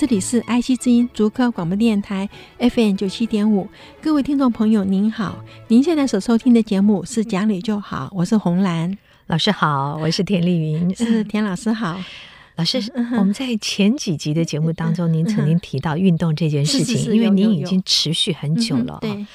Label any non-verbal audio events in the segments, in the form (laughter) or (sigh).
这里是爱惜之音竹科广播电台 FM 九七点五，各位听众朋友您好，您现在所收听的节目是《讲理就好》，我是红兰。老师好，我是田丽云，(laughs) 是田老师好。(laughs) 老师，我们在前几集的节目当中，您曾经提到运动这件事情，因为您已经持续很久了，嗯、对，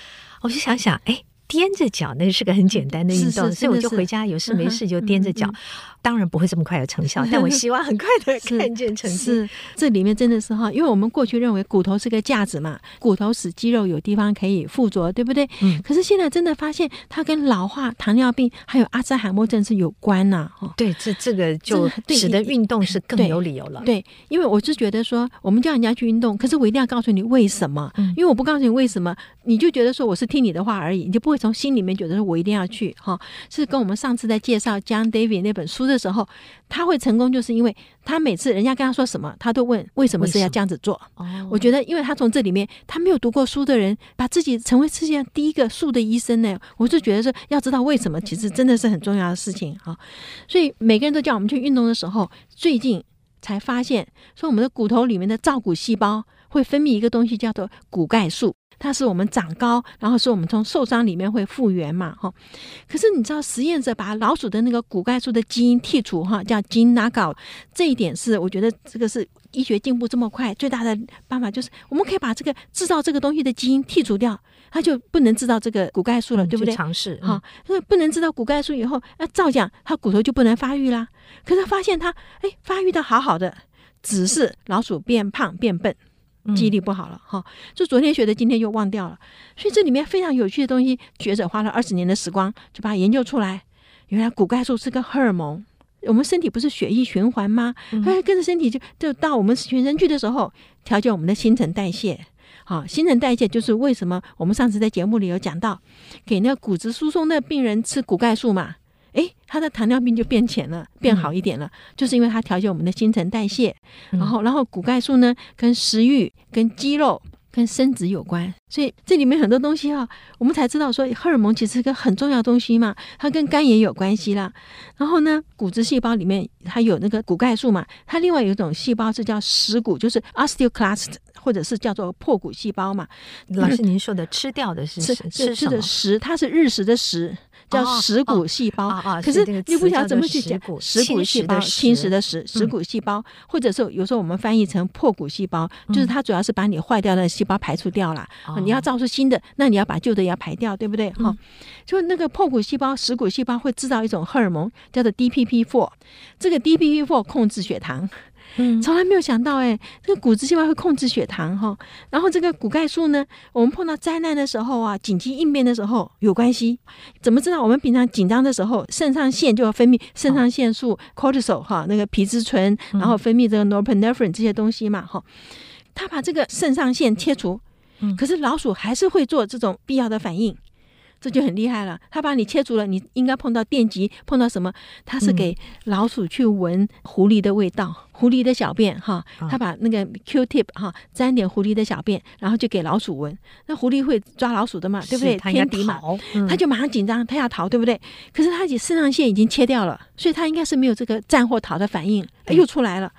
我就想想，哎。踮着脚，那是个很简单的运动，所以我就回家有事没事就踮着脚。(laughs) 当然不会这么快有成效，但我希望很快的看见成绩。是，这里面真的是哈，因为我们过去认为骨头是个架子嘛，骨头使肌肉有地方可以附着，对不对？嗯。可是现在真的发现，它跟老化、糖尿病还有阿兹海默症是有关呐。哦，对，这这个就使得运动是更有理由了。对，因为我是觉得说，我们叫人家去运动，可是我一定要告诉你为什么。因为我不告诉你为什么，你就觉得说我是听你的话而已，你就不会从心里面觉得说我一定要去。哈，是跟我们上次在介绍 John David 那本书的时候。他会成功，就是因为他每次人家跟他说什么，他都问为什么是要这样子做。我觉得，因为他从这里面，他没有读过书的人，把自己成为世界上第一个树的医生呢，我就觉得说，要知道为什么，其实真的是很重要的事情哈。所以每个人都叫我们去运动的时候，最近才发现，说我们的骨头里面的造骨细胞会分泌一个东西，叫做骨钙素。它是我们长高，然后是我们从受伤里面会复原嘛，哈。可是你知道，实验者把老鼠的那个骨钙素的基因剔除，哈，叫基因 knockout。这一点是我觉得这个是医学进步这么快最大的办法，就是我们可以把这个制造这个东西的基因剔除掉，它就不能制造这个骨钙素了，对不对？尝试哈，因为不能制造骨钙素以后，那照讲它骨头就不能发育啦。可是发现它哎发育的好好的，只是老鼠变胖变笨。记忆力不好了哈，就昨天学的，今天又忘掉了。所以这里面非常有趣的东西，学者花了二十年的时光就把它研究出来。原来骨钙素是个荷尔蒙，我们身体不是血液循环吗？哎，跟着身体就就到我们全身去的时候，调节我们的新陈代谢。好，新陈代谢就是为什么我们上次在节目里有讲到，给那个骨质疏松的病人吃骨钙素嘛。哎，他的糖尿病就变浅了，变好一点了，嗯、就是因为它调节我们的新陈代谢。嗯、然后，然后骨钙素呢，跟食欲、跟肌肉、跟生殖有关。所以这里面很多东西啊，我们才知道说，荷尔蒙其实是个很重要的东西嘛，它跟肝也有关系啦。然后呢，骨质细胞里面它有那个骨钙素嘛，它另外有一种细胞是叫食骨，就是 osteoclast，或者是叫做破骨细胞嘛。老师，您说的吃掉的是吃是吃的食，它是日食的食。叫蚀骨细胞，哦哦、可是你不晓得怎么去讲蚀骨细胞，侵蚀的蚀蚀骨细胞，或者是有时候我们翻译成破骨细胞，嗯、就是它主要是把你坏掉的细胞排除掉了。嗯、你要造出新的，那你要把旧的也要排掉，对不对？哈、嗯，就那个破骨细胞、蚀骨细胞会制造一种荷尔蒙，叫做 DPP-4，这个 DPP-4 控制血糖。嗯，从来没有想到哎，这个骨质细胞会控制血糖哈，然后这个骨钙素呢，我们碰到灾难的时候啊，紧急应变的时候有关系。怎么知道？我们平常紧张的时候，肾上腺就要分泌肾上腺素 cortisol 哈，那个皮质醇，然后分泌这个 norepinephrine 这些东西嘛哈。他把这个肾上腺切除，可是老鼠还是会做这种必要的反应。这就很厉害了，他把你切除了，你应该碰到电极，碰到什么？他是给老鼠去闻狐狸的味道，嗯、狐狸的小便哈，他把那个 Q-tip 哈沾点狐狸的小便，然后就给老鼠闻。那狐狸会抓老鼠的嘛，对不对？天敌嘛，嗯、他就马上紧张，他要逃，对不对？可是他肾上腺已经切掉了，所以他应该是没有这个战或逃的反应，又出来了。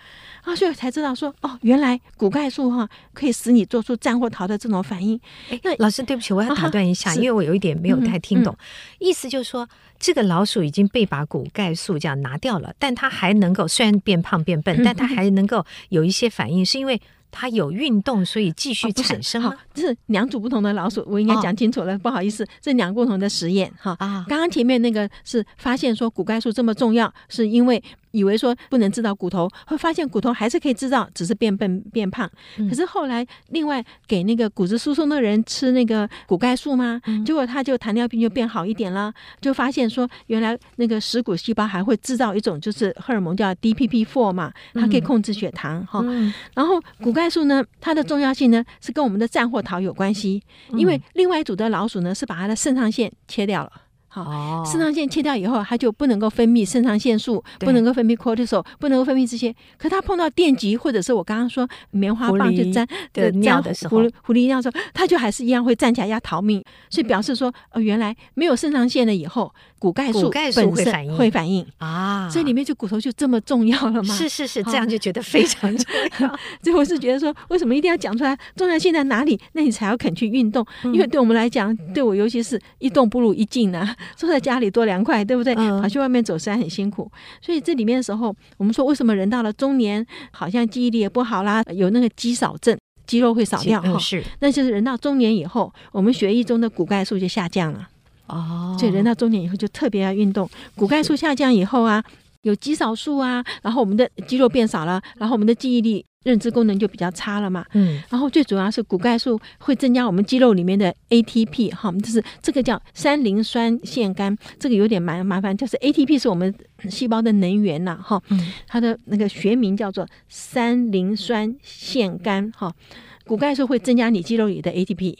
啊，所以才知道说哦，原来骨钙素哈可以使你做出战或逃的这种反应。哎，那老师对不起，我要打断一下，因为我有一点没有太听懂。意思就是说，这个老鼠已经被把骨钙素这样拿掉了，但它还能够虽然变胖变笨，但它还能够有一些反应，是因为。它有运动，所以继续产生。好，这是两组不同的老鼠，我应该讲清楚了，哦、不好意思，这两个不同的实验哈。啊，刚刚前面那个是发现说骨钙素这么重要，是因为以为说不能制造骨头，会发现骨头还是可以制造，只是变笨变胖。可是后来另外给那个骨质疏松的人吃那个骨钙素嘛，结果他就糖尿病就变好一点了，就发现说原来那个食骨细胞还会制造一种就是荷尔蒙叫 DPP-4 嘛，它可以控制血糖哈。然后骨钙。钙素呢，它的重要性呢是跟我们的战或逃有关系，因为另外一组的老鼠呢是把它的肾上腺切掉了。哦，肾上腺切掉以后，它就不能够分泌肾上腺素，不能够分泌 cortisol，不能够分泌这些。可它碰到电极，或者是我刚刚说棉花棒就粘的尿的时候，狐狐狸尿的时候，它就还是一样会站起来要逃命。所以表示说，呃，原来没有肾上腺了以后，骨钙素本身会反应会反应啊。所以里面就骨头就这么重要了吗？是是是，这样就觉得非常重要。(laughs) 所以我是觉得说，为什么一定要讲出来重要性在哪里？那你才要肯去运动，因为对我们来讲，对我尤其是一动不如一静呢。坐在家里多凉快，对不对？跑去外面走山很辛苦，所以这里面的时候，我们说为什么人到了中年，好像记忆力也不好啦，有那个肌少症，肌肉会少掉哈。是，那就是人到中年以后，我们血液中的骨钙素就下降了。哦，所以人到中年以后就特别要运动。骨钙素下降以后啊，有肌少素啊，然后我们的肌肉变少了，然后我们的记忆力。认知功能就比较差了嘛，嗯，然后最主要是骨钙素会增加我们肌肉里面的 ATP 哈，就是这个叫三磷酸腺苷，这个有点蛮麻烦，就是 ATP 是我们细胞的能源呐，哈，它的那个学名叫做三磷酸腺苷哈，骨钙素会增加你肌肉里的 ATP，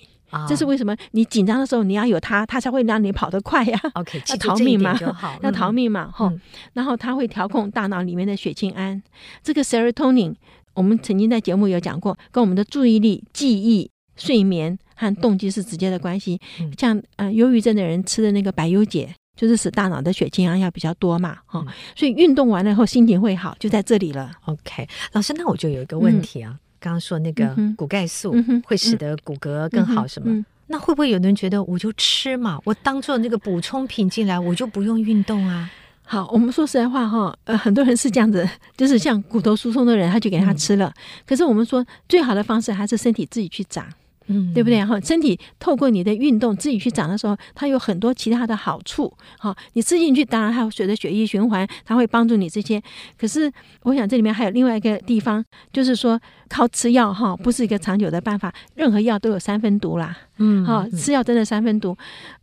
这是为什么？你紧张的时候你要有它，它才会让你跑得快呀，OK，(laughs) 要逃命嘛，(laughs) 要逃命嘛，哈，然后它会调控大脑里面的血清胺，这个 serotonin。我们曾经在节目有讲过，跟我们的注意力、记忆、睡眠和动机是直接的关系。像呃，忧郁症的人吃的那个百忧解，就是使大脑的血清胺要比较多嘛，哈、嗯。所以运动完了以后心情会好，就在这里了。OK，老师，那我就有一个问题啊，嗯、刚刚说那个骨钙素会使得骨骼更好，什么？嗯嗯嗯、那会不会有人觉得我就吃嘛，我当做那个补充品进来，我就不用运动啊？好，我们说实在话哈，呃，很多人是这样子，(laughs) 就是像骨头疏松的人，他就给他吃了。嗯、可是我们说，最好的方式还是身体自己去长。嗯，对不对？哈，身体透过你的运动自己去长的时候，它有很多其他的好处。哈，你吃进去，当然它会随着血液循环，它会帮助你这些。可是，我想这里面还有另外一个地方，就是说靠吃药哈，不是一个长久的办法。任何药都有三分毒啦。嗯，哈，吃药真的三分毒。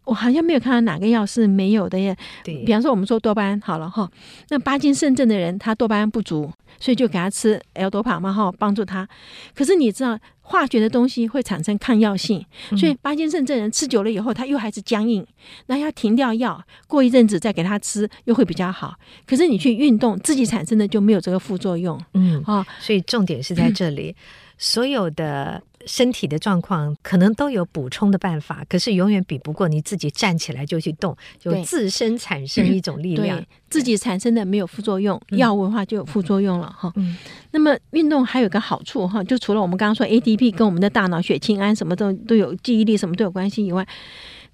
我好像没有看到哪个药是没有的耶。对，比方说我们说多巴胺好了哈，那巴金肾症的人他多巴胺不足，所以就给他吃 L 多帕嘛哈，帮助他。可是你知道？化学的东西会产生抗药性，所以巴金森症人吃久了以后，他又还是僵硬，那要停掉药，过一阵子再给他吃，又会比较好。可是你去运动，自己产生的就没有这个副作用。嗯，啊，所以重点是在这里，嗯、所有的。身体的状况可能都有补充的办法，可是永远比不过你自己站起来就去动，就自身产生一种力量。自己产生的没有副作用，药物的话就有副作用了哈。嗯、那么运动还有个好处哈，就除了我们刚刚说 ADP 跟我们的大脑血清胺什么都都有记忆力什么都有关系以外，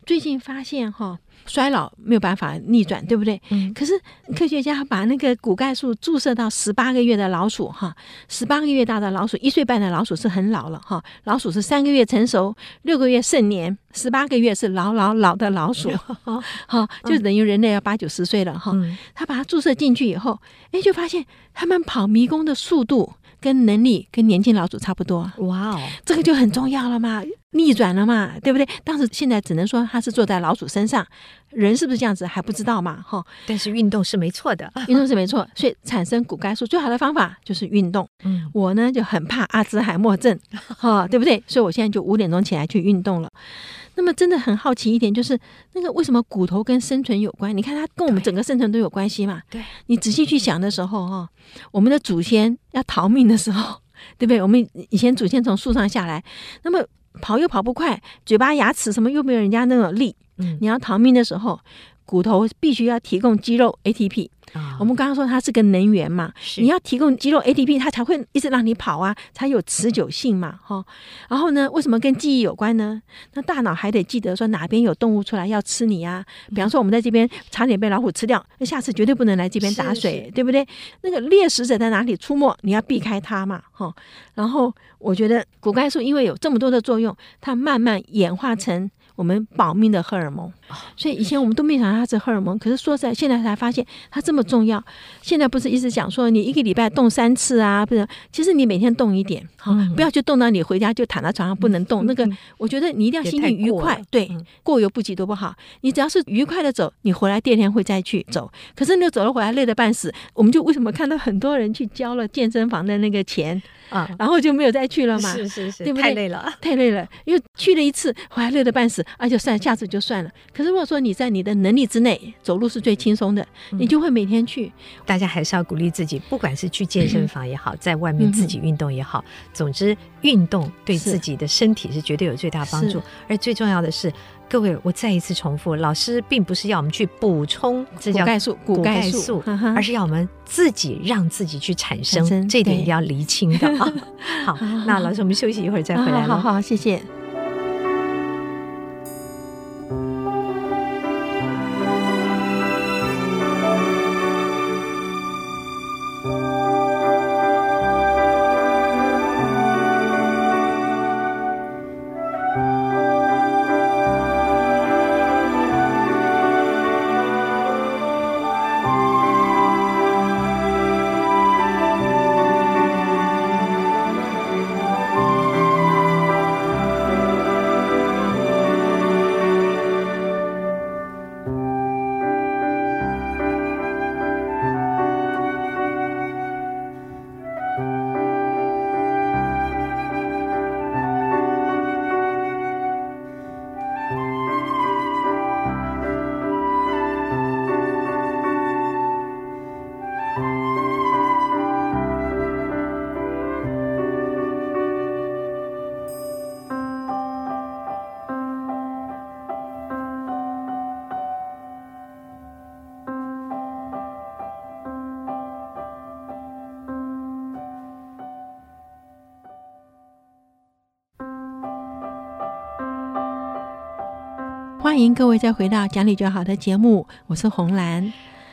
最近发现哈。衰老没有办法逆转，对不对？嗯。可是科学家把那个骨钙素注射到十八个月的老鼠，哈，十八个月大的老鼠，一岁半的老鼠是很老了，哈。老鼠是三个月成熟，六个月盛年，十八个月是老老老的老鼠，哈，就等于人类要八九十岁了，哈。他把它注射进去以后，哎，就发现他们跑迷宫的速度跟能力跟年轻老鼠差不多。哇哦，这个就很重要了嘛。逆转了嘛，对不对？当时现在只能说他是坐在老鼠身上，人是不是这样子还不知道嘛，哈。但是运动是没错的，运动是没错，(laughs) 所以产生骨钙素最好的方法就是运动。嗯，我呢就很怕阿兹海默症，哈，对不对？所以我现在就五点钟起来去运动了。那么真的很好奇一点，就是那个为什么骨头跟生存有关？你看它跟我们整个生存都有关系嘛。对，你仔细去想的时候，哈，我们的祖先要逃命的时候，对不对？我们以前祖先从树上下来，那么。跑又跑不快，嘴巴牙齿什么又没有人家那种利。嗯，你要逃命的时候，骨头必须要提供肌肉 ATP。哦、我们刚刚说它是个能源嘛，是你要提供肌肉 ATP，它才会一直让你跑啊，才有持久性嘛，哈。然后呢，为什么跟记忆有关呢？那大脑还得记得说哪边有动物出来要吃你啊。比方说我们在这边差点被老虎吃掉，那下次绝对不能来这边打水，是是对不对？那个猎食者在哪里出没，你要避开它嘛，哈。然后我觉得骨钙素因为有这么多的作用，它慢慢演化成。我们保命的荷尔蒙，所以以前我们都没想到它是荷尔蒙。可是说实在，现在才发现它这么重要。现在不是一直讲说你一个礼拜动三次啊？不是，其实你每天动一点，好，不要去动到你回家就躺在床上不能动。那个，我觉得你一定要心情愉快，对，过犹不及多不好。你只要是愉快的走，你回来第二天会再去走。可是你走了回来累得半死，我们就为什么看到很多人去交了健身房的那个钱？啊，然后就没有再去了嘛。是是是，对不对？太累了，太累了，因为去了一次，回来累得半死，啊，就算下次就算了。可是如果说你在你的能力之内，走路是最轻松的，你就会每天去。大家还是要鼓励自己，不管是去健身房也好，在外面自己运动也好，总之运动对自己的身体是绝对有最大帮助。而最重要的是。各位，我再一次重复，老师并不是要我们去补充这叫骨钙素，骨钙素，而是要我们自己让自己去产生，这一点一定要厘清的 (laughs) 啊。(laughs) 好，那老师，我们休息一会儿再回来。好好，谢谢。欢迎各位再回到讲理就好的节目，我是红兰。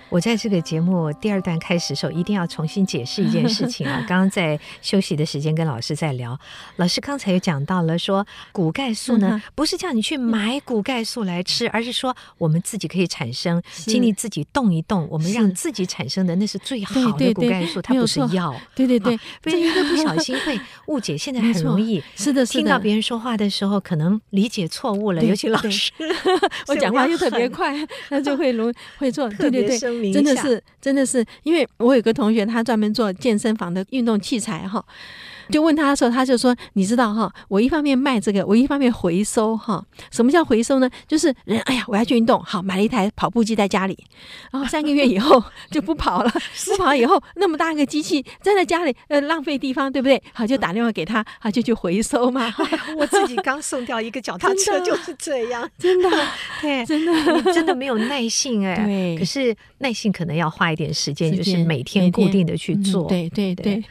我在这个节目第二段开始的时候，一定要重新解释一件事情啊！(laughs) 刚刚在休息的时间跟老师在聊，老师刚才又讲到了说，骨钙素呢，不是叫你去买骨钙素来吃，而是说我们自己可以产生，请你自己动一动，我们让自己产生的那是最好的骨钙素，它不是药。对对对，不然一个不小心会误解。(laughs) 现在很容易是的，听到别人说话的时候，可能理解错误了，尤其老师，(laughs) 我讲话又特别快，那就会容会错。对对对。真的是，真的是，因为我有个同学，他专门做健身房的运动器材哈。就问他的时候，他就说：“你知道哈，我一方面卖这个，我一方面回收哈。什么叫回收呢？就是人哎呀，我要去运动，好，买了一台跑步机在家里，然后三个月以后 (laughs) 就不跑了，不跑以后那么大一个机器站在家里，呃，浪费地方，对不对？好，就打电话给他，他，就去回收嘛。(laughs) 我自己刚送掉一个脚踏车，就是这样，(laughs) 真的，对，真的，你真的没有耐性哎。对，可是耐性可能要花一点时间，就是每天固定的去做。对对对，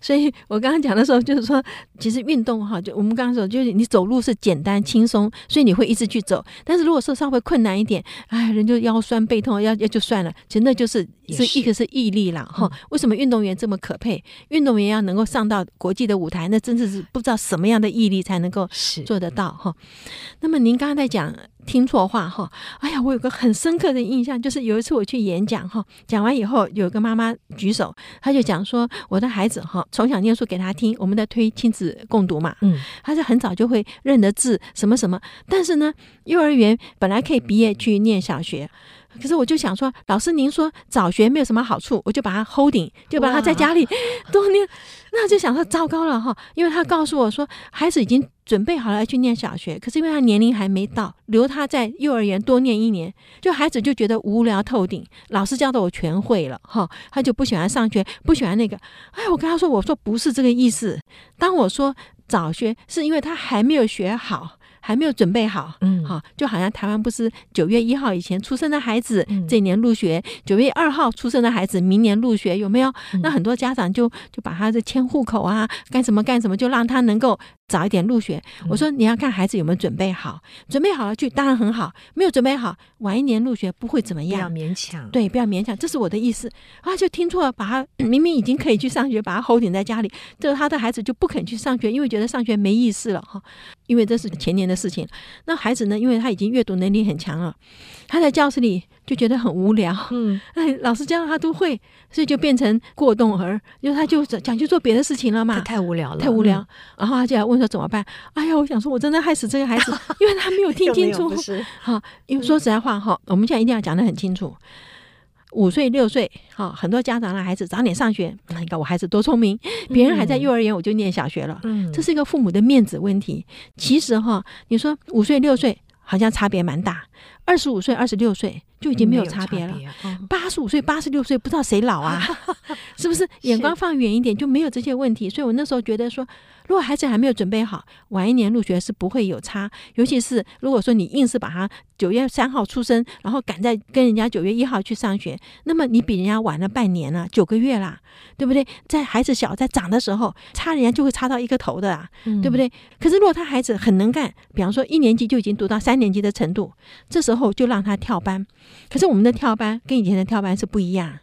所以。我刚刚讲的时候，就是说，其实运动哈，就我们刚刚说，就是你走路是简单轻松，所以你会一直去走。但是如果说稍微困难一点，哎，人就腰酸背痛，要要就算了。其实那就是是一个是毅力了哈。为什么运动员这么可佩？运动员要能够上到国际的舞台，那真的是不知道什么样的毅力才能够做得到哈。那么您刚刚在讲。听错话哈！哎呀，我有个很深刻的印象，就是有一次我去演讲哈，讲完以后有个妈妈举手，她就讲说：“我的孩子哈，从小念书给他听，我们在推亲子共读嘛，嗯，他是很早就会认得字什么什么，但是呢，幼儿园本来可以毕业去念小学。”可是我就想说，老师您说早学没有什么好处，我就把他 holding，就把他在家里 (laughs) 多念。那就想说糟糕了哈，因为他告诉我说，孩子已经准备好了要去念小学，可是因为他年龄还没到，留他在幼儿园多念一年，就孩子就觉得无聊透顶，老师教的我全会了哈，他就不喜欢上学，不喜欢那个。哎，我跟他说，我说不是这个意思，当我说早学是因为他还没有学好。(laughs) 还没有准备好，嗯，好，就好像台湾不是九月一号以前出生的孩子，这一年入学；九月二号出生的孩子，明年入学，有没有？那很多家长就就把他的迁户口啊，干什么干什么，就让他能够。早一点入学，我说你要看孩子有没有准备好，准备好了去当然很好，没有准备好晚一年入学不会怎么样，不要勉强，对，不要勉强，这是我的意思。啊，就听错了，把他明明已经可以去上学，把他 hold 在家里，这他的孩子就不肯去上学，因为觉得上学没意思了哈，因为这是前年的事情，那孩子呢，因为他已经阅读能力很强了，他在教室里。就觉得很无聊，嗯，(laughs) 哎，老师教他都会，所以就变成过动儿，因为他就想去做别的事情了嘛，太无聊了，太无聊，嗯、然后他就来问说怎么办？哎呀，我想说，我真的害死这个孩子，因为他没有听 (laughs) 清楚，好，因为说实在话哈，我们现在一定要讲得很清楚。五岁六岁，哈，很多家长让孩子早点上学，那你看我孩子多聪明，别人还在幼儿园，我就念小学了，嗯，这是一个父母的面子问题。其实哈，你说五岁六岁好像差别蛮大，二十五岁二十六岁就已经没有差别了，八十五岁八十六岁不知道谁老啊，(laughs) 是不是？眼光放远一点就没有这些问题。所以我那时候觉得说。如果孩子还没有准备好，晚一年入学是不会有差。尤其是如果说你硬是把他九月三号出生，然后赶在跟人家九月一号去上学，那么你比人家晚了半年了，九个月啦，对不对？在孩子小在长的时候，差人家就会差到一个头的啊，对不对？可是如果他孩子很能干，比方说一年级就已经读到三年级的程度，这时候就让他跳班。可是我们的跳班跟以前的跳班是不一样。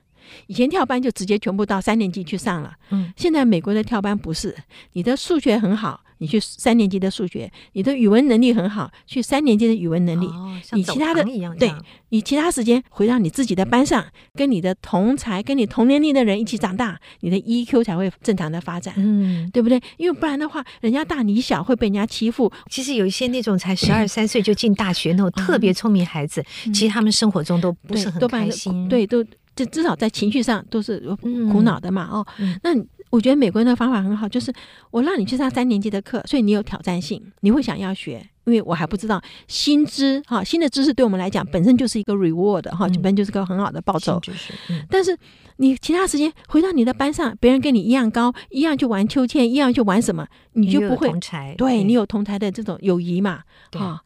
以前跳班就直接全部到三年级去上了，嗯，现在美国的跳班不是，你的数学很好，你去三年级的数学；你的语文能力很好，去三年级的语文能力。哦，你其他的对，你其他时间回到你自己的班上，跟你的同才、跟你同年龄的人一起长大，你的 EQ 才会正常的发展，嗯，对不对？因为不然的话，人家大你小会被人家欺负。其实有一些那种才十二三岁就进大学那种特别聪明孩子，嗯，其实他们生活中都不是很开心，对，都。就至少在情绪上都是苦恼的嘛，哦，那我觉得美国人的方法很好，就是我让你去上三年级的课，所以你有挑战性，你会想要学，因为我还不知道新知哈，新的知识对我们来讲本身就是一个 reward 哈，本身就是个很好的报酬。但是你其他时间回到你的班上，别人跟你一样高，一样去玩秋千，一样去玩什么，你就不会对你有同台的这种友谊嘛，哈。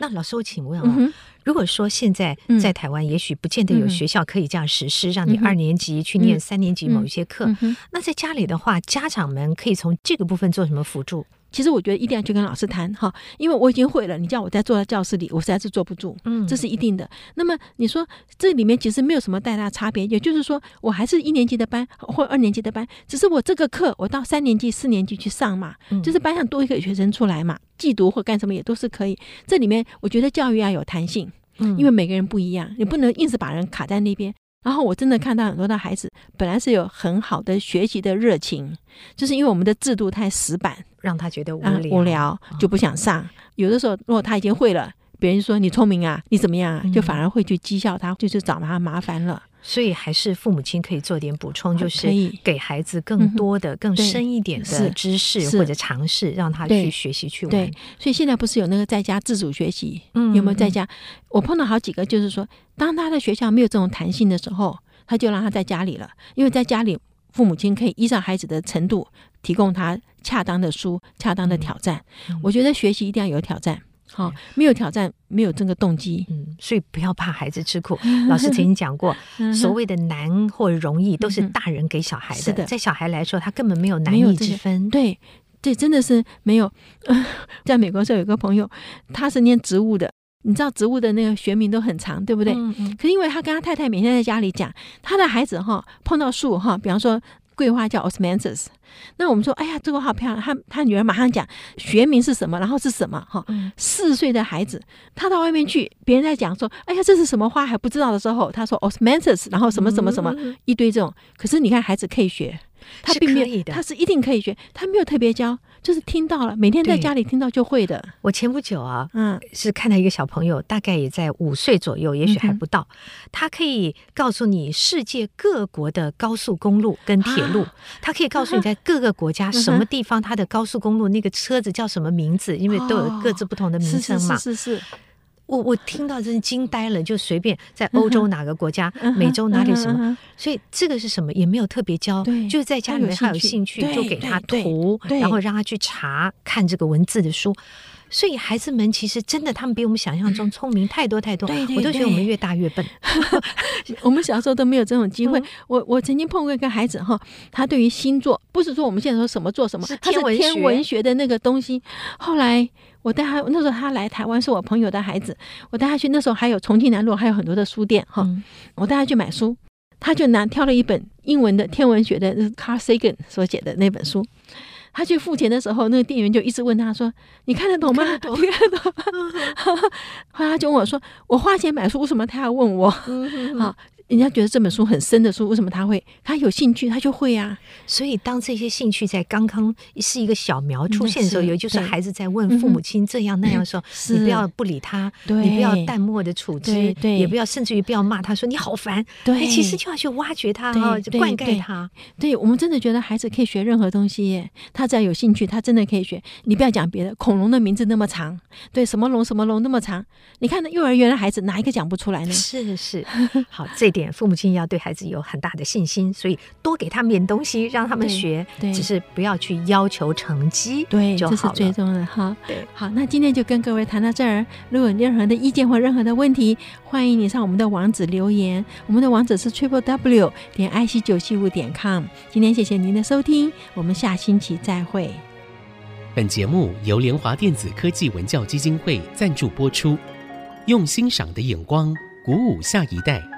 那老师，我请问啊，嗯、如果说现在在台湾，也许不见得有学校可以这样实施，嗯、让你二年级去念三年级某一些课，那在家里的话，家长们可以从这个部分做什么辅助？其实我觉得一定要去跟老师谈哈，因为我已经会了，你叫我再坐在教室里，我实在是坐不住，嗯，这是一定的。那么你说这里面其实没有什么太大差别，也就是说我还是一年级的班或二年级的班，只是我这个课我到三年级、四年级去上嘛，就是班上多一个学生出来嘛，寄读或干什么也都是可以。这里面我觉得教育要有弹性，因为每个人不一样，你不能硬是把人卡在那边。然后我真的看到很多的孩子本来是有很好的学习的热情，就是因为我们的制度太死板。让他觉得无聊，无聊就不想上。有的时候，如果他已经会了，别人说你聪明啊，你怎么样啊，就反而会去讥笑他，就去找他麻烦了。所以还是父母亲可以做点补充，就是给孩子更多的、更深一点的知识或者尝试，让他去学习去玩。对，所以现在不是有那个在家自主学习？嗯，有没有在家？我碰到好几个，就是说，当他的学校没有这种弹性的时候，他就让他在家里了，因为在家里。父母亲可以依照孩子的程度提供他恰当的书、恰当的挑战。嗯、我觉得学习一定要有挑战，好、没有挑战没有这个动机。嗯，所以不要怕孩子吃苦。(laughs) 老师曾经讲过，所谓的难或容易都是大人给小孩的。在小孩来说，他根本没有难易之分。这个、对，这真的是没有。(laughs) 在美国时候有个朋友，他是念植物的。你知道植物的那个学名都很长，对不对？嗯嗯。可是因为他跟他太太每天在家里讲，他的孩子哈碰到树哈，比方说桂花叫 osmanthus，那我们说哎呀这个好漂亮，他他女儿马上讲学名是什么，然后是什么哈。四岁的孩子，他到外面去，别人在讲说哎呀这是什么花还不知道的时候，他说 osmanthus，然后什么什么什么一堆这种。可是你看孩子可以学。他并没有，他是一定可以学，他没有特别教，就是听到了，每天在家里听到就会的。我前不久啊，嗯，是看到一个小朋友，大概也在五岁左右，也许还不到，嗯、他可以告诉你世界各国的高速公路跟铁路，啊、他可以告诉你在各个国家什么地方它的高速公路那个车子叫什么名字，因为都有各自不同的名称嘛。是。是是我我听到真是惊呆了，就随便在欧洲哪个国家、美洲哪里什么，所以这个是什么也没有特别教，就是在家里面他有兴趣就给他图，然后让他去查看这个文字的书。所以孩子们其实真的他们比我们想象中聪明太多太多，对我都觉得我们越大越笨。(laughs) 我们小时候都没有这种机会。我我曾经碰过一个孩子哈，他对于星座不是说我们现在说什么做什么，他是天文学的那个东西。后来。我带他那时候他来台湾是我朋友的孩子，我带他去那时候还有重庆南路还有很多的书店哈，嗯、我带他去买书，他就拿挑了一本英文的天文学的 Carl Sagan 所写的那本书，他去付钱的时候，那个店员就一直问他说：“你看得懂吗？你看得懂？” (laughs) 后来他就问我说：“我花钱买书，为什么他要问我？”啊。人家觉得这本书很深的书，为什么他会？他有兴趣，他就会啊。所以当这些兴趣在刚刚是一个小苗出现的时候，也就是孩子在问父母亲这样那样的时候，你不要不理他，你不要淡漠的处之，也不要甚至于不要骂他说你好烦。对，其实就要去挖掘他，灌溉他。对，我们真的觉得孩子可以学任何东西，他只要有兴趣，他真的可以学。你不要讲别的，恐龙的名字那么长，对，什么龙什么龙那么长，你看那幼儿园的孩子哪一个讲不出来呢？是是，(laughs) 好，这一点父母亲要对孩子有很大的信心，所以多给他们点东西，让他们学，只是不要去要求成绩，对，就好了，这是最重要的哈。对，好，那今天就跟各位谈到这儿。如果有任何的意见或任何的问题，欢迎你上我们的网址留言，我们的网址是 triple w 点 i c 九七五点 com。今天谢谢您的收听，我们下星期再会。本节目由联华电子科技文教基金会赞助播出，用欣赏的眼光鼓舞下一代。